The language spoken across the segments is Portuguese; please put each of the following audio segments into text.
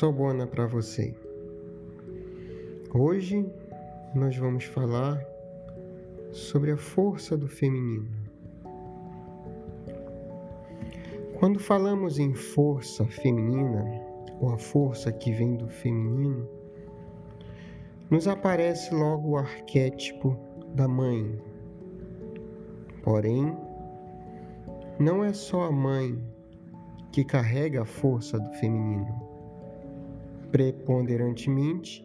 Sobona para você. Hoje nós vamos falar sobre a força do feminino. Quando falamos em força feminina, ou a força que vem do feminino, nos aparece logo o arquétipo da mãe. Porém, não é só a mãe que carrega a força do feminino. Preponderantemente,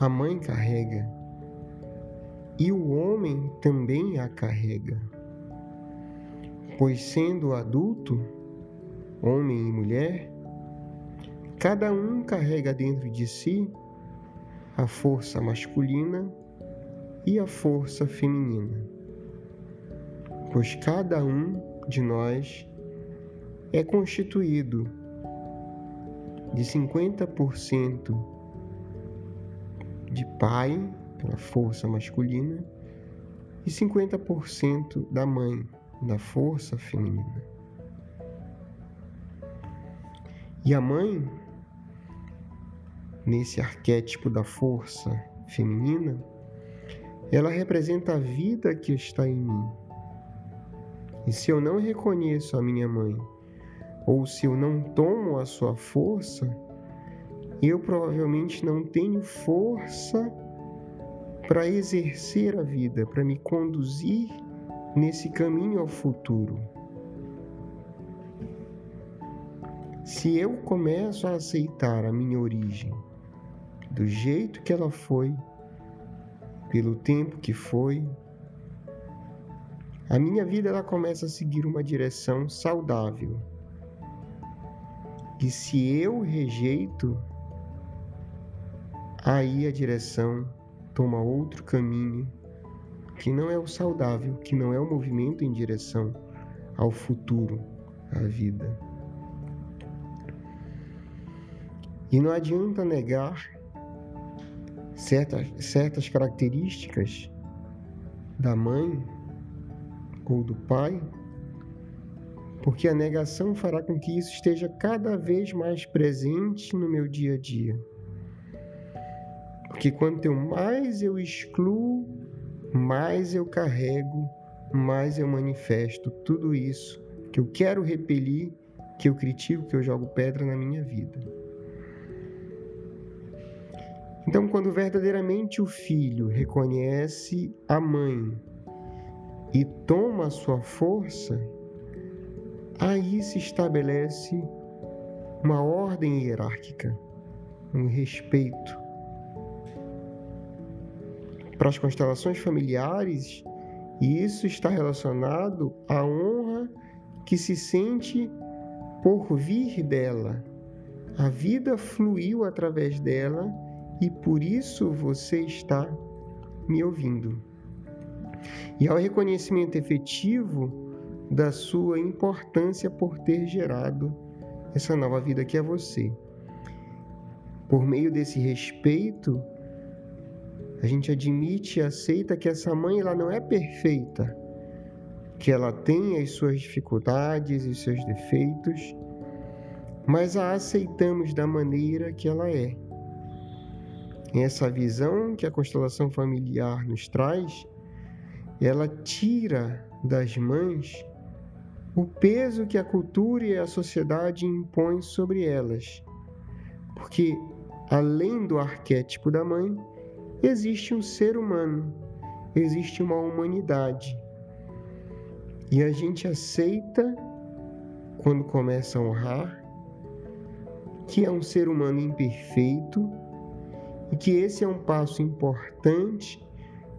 a mãe carrega e o homem também a carrega. Pois, sendo adulto, homem e mulher, cada um carrega dentro de si a força masculina e a força feminina. Pois cada um de nós é constituído de 50% de pai, pela força masculina, e 50% da mãe, da força feminina. E a mãe, nesse arquétipo da força feminina, ela representa a vida que está em mim. E se eu não reconheço a minha mãe, ou se eu não tomo a sua força, eu provavelmente não tenho força para exercer a vida, para me conduzir nesse caminho ao futuro. Se eu começo a aceitar a minha origem do jeito que ela foi, pelo tempo que foi, a minha vida ela começa a seguir uma direção saudável e se eu rejeito, aí a direção toma outro caminho que não é o saudável, que não é o movimento em direção ao futuro, à vida. E não adianta negar certas, certas características da mãe ou do pai porque a negação fará com que isso esteja cada vez mais presente no meu dia a dia. Porque quanto mais eu excluo, mais eu carrego, mais eu manifesto tudo isso que eu quero repelir, que eu critico, que eu jogo pedra na minha vida. Então, quando verdadeiramente o filho reconhece a mãe e toma a sua força, aí se estabelece uma ordem hierárquica, um respeito. Para as constelações familiares, isso está relacionado à honra que se sente por vir dela. A vida fluiu através dela e por isso você está me ouvindo. E ao reconhecimento efetivo, da sua importância por ter gerado essa nova vida que é você. Por meio desse respeito, a gente admite e aceita que essa mãe ela não é perfeita, que ela tem as suas dificuldades e seus defeitos, mas a aceitamos da maneira que ela é. Essa visão que a constelação familiar nos traz, ela tira das mães o peso que a cultura e a sociedade impõem sobre elas. Porque, além do arquétipo da mãe, existe um ser humano, existe uma humanidade. E a gente aceita, quando começa a honrar, que é um ser humano imperfeito e que esse é um passo importante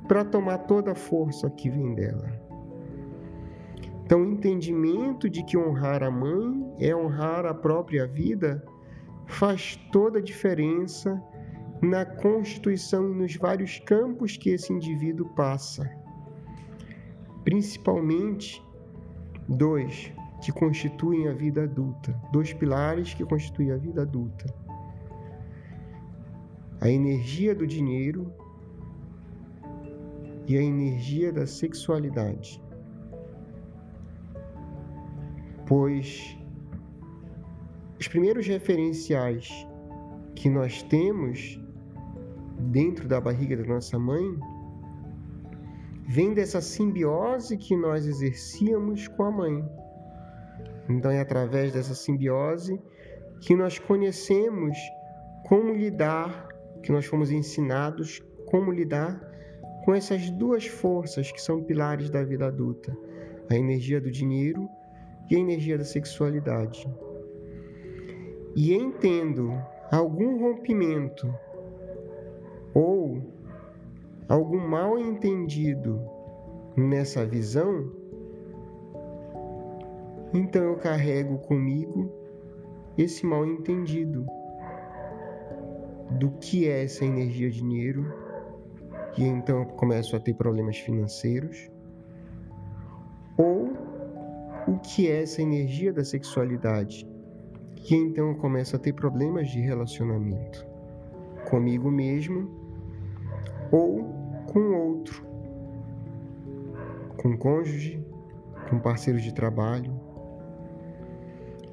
para tomar toda a força que vem dela. Então, o entendimento de que honrar a mãe é honrar a própria vida faz toda a diferença na constituição e nos vários campos que esse indivíduo passa. Principalmente dois que constituem a vida adulta, dois pilares que constituem a vida adulta. A energia do dinheiro e a energia da sexualidade pois os primeiros referenciais que nós temos dentro da barriga da nossa mãe vem dessa simbiose que nós exercíamos com a mãe. Então é através dessa simbiose que nós conhecemos como lidar, que nós fomos ensinados como lidar com essas duas forças que são pilares da vida adulta: a energia do dinheiro e a energia da sexualidade. E entendo algum rompimento ou algum mal entendido nessa visão, então eu carrego comigo esse mal entendido do que é essa energia dinheiro e então eu começo a ter problemas financeiros ou o que é essa energia da sexualidade e então eu começo a ter problemas de relacionamento comigo mesmo ou com outro, com cônjuge, com parceiro de trabalho.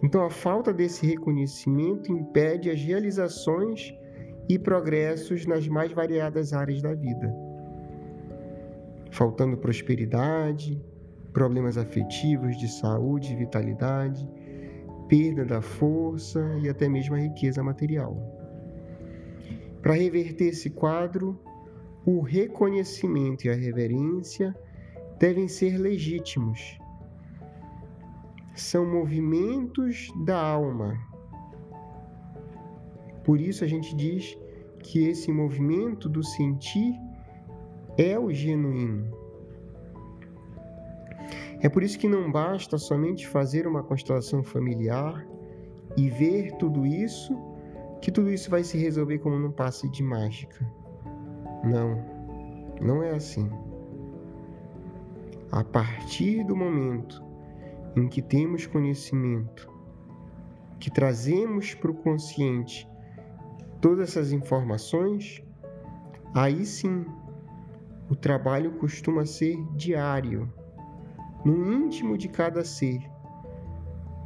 Então a falta desse reconhecimento impede as realizações e progressos nas mais variadas áreas da vida. Faltando prosperidade, problemas afetivos, de saúde vitalidade, perda da força e até mesmo a riqueza material. Para reverter esse quadro, o reconhecimento e a reverência devem ser legítimos. São movimentos da alma. Por isso a gente diz que esse movimento do sentir é o genuíno. É por isso que não basta somente fazer uma constelação familiar e ver tudo isso, que tudo isso vai se resolver como num passe de mágica. Não, não é assim. A partir do momento em que temos conhecimento, que trazemos para o consciente todas essas informações, aí sim o trabalho costuma ser diário, no íntimo de cada ser,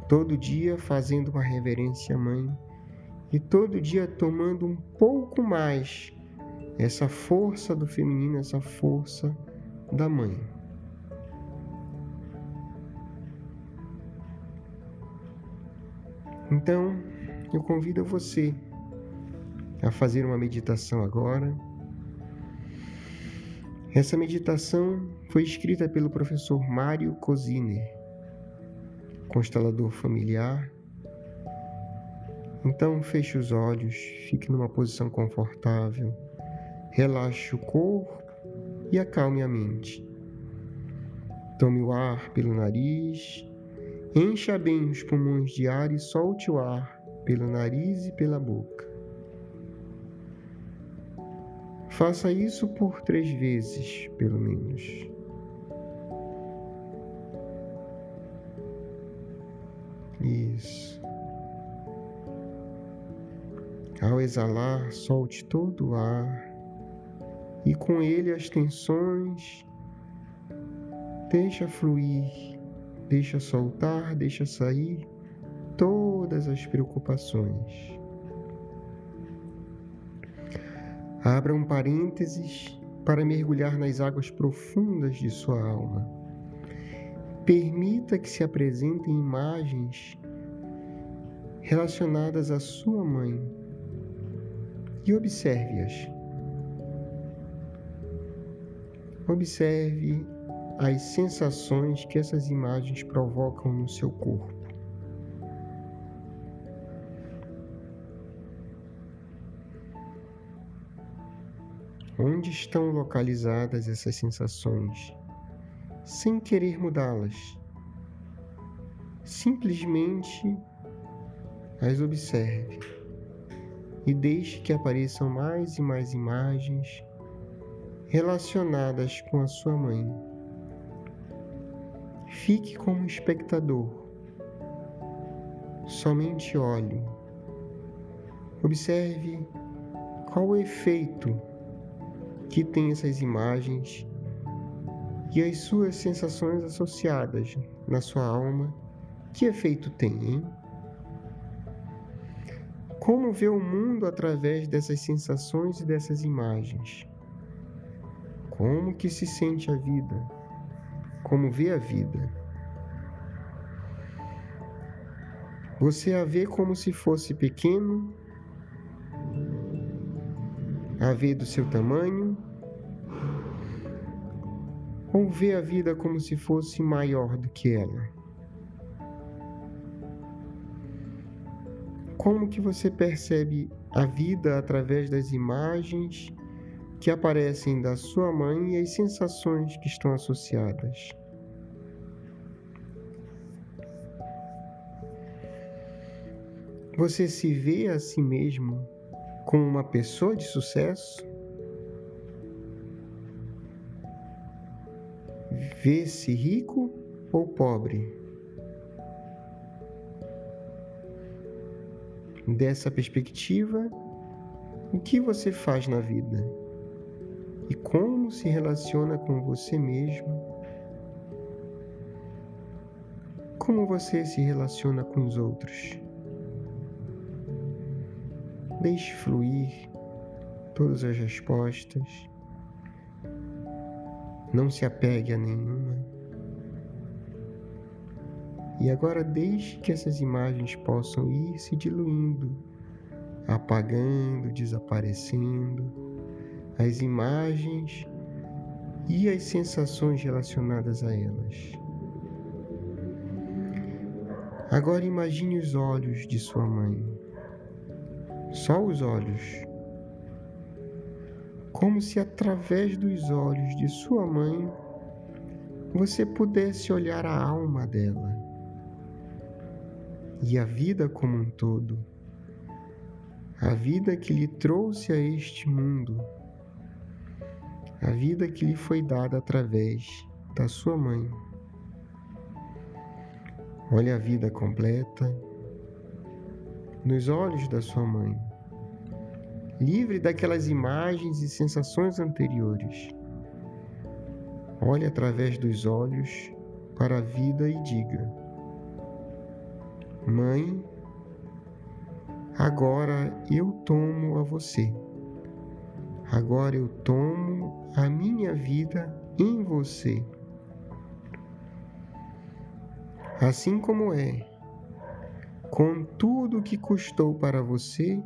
todo dia fazendo uma reverência à mãe e todo dia tomando um pouco mais essa força do feminino, essa força da mãe. Então, eu convido você a fazer uma meditação agora. Essa meditação foi escrita pelo professor Mário Cosiner, constelador familiar. Então, feche os olhos, fique numa posição confortável relaxe o corpo e acalme a mente. Tome o ar pelo nariz, encha bem os pulmões de ar e solte o ar pelo nariz e pela boca. Faça isso por três vezes, pelo menos. Exalar, solte todo o ar e com ele as tensões. Deixa fluir, deixa soltar, deixa sair todas as preocupações. Abra um parênteses para mergulhar nas águas profundas de sua alma. Permita que se apresentem imagens relacionadas à sua mãe e observe-as. Observe as sensações que essas imagens provocam no seu corpo. Onde estão localizadas essas sensações? Sem querer mudá-las. Simplesmente as observe e deixe que apareçam mais e mais imagens relacionadas com a sua mãe. Fique como espectador. Somente olhe. Observe qual o efeito que tem essas imagens e as suas sensações associadas na sua alma. Que efeito tem, hein? Como vê o mundo através dessas sensações e dessas imagens. Como que se sente a vida? Como vê a vida? Você a vê como se fosse pequeno, a vê do seu tamanho, ou vê a vida como se fosse maior do que ela? Como que você percebe a vida através das imagens que aparecem da sua mãe e as sensações que estão associadas? Você se vê a si mesmo como uma pessoa de sucesso? Vê-se rico ou pobre? Dessa perspectiva, o que você faz na vida? E como se relaciona com você mesmo? Como você se relaciona com os outros? Deixe fluir todas as respostas. Não se apegue a nenhuma. E agora deixe que essas imagens possam ir se diluindo, apagando, desaparecendo. As imagens e as sensações relacionadas a elas. Agora imagine os olhos de sua mãe só os olhos. Como se através dos olhos de sua mãe você pudesse olhar a alma dela e a vida como um todo, a vida que lhe trouxe a este mundo, a vida que lhe foi dada através da sua mãe. Olhe a vida completa nos olhos da sua mãe, livre daquelas imagens e sensações anteriores. Olhe através dos olhos para a vida e diga: Mãe, agora eu tomo a você. Agora eu tomo a minha vida em você. Assim como é com tudo o que custou para você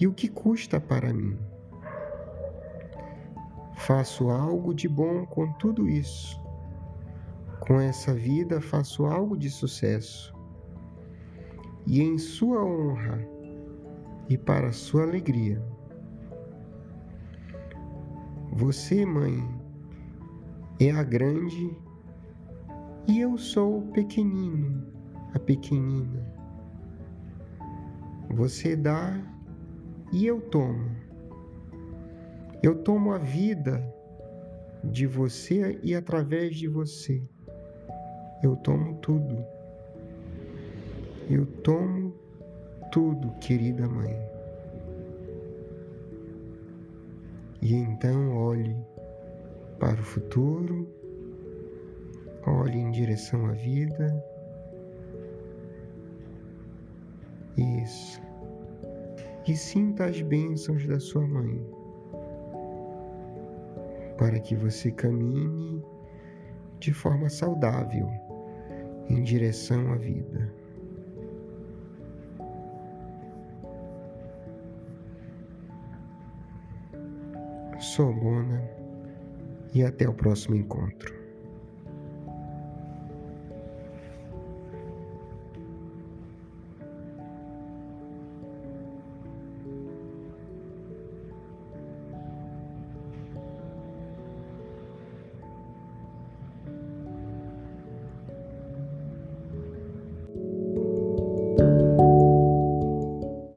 e o que custa para mim. Faço algo de bom com tudo isso. Com essa vida faço algo de sucesso. E em sua honra e para sua alegria. Você, mãe, é a grande e eu sou o pequenino, a pequenina. Você dá e eu tomo. Eu tomo a vida de você e através de você. Eu tomo tudo. Eu tomo tudo, querida mãe. E então olhe para o futuro, olhe em direção à vida Isso. E sinta as bênçãos da sua mãe, para que você caminhe de forma saudável em direção à vida. Sou Bona e até o próximo encontro.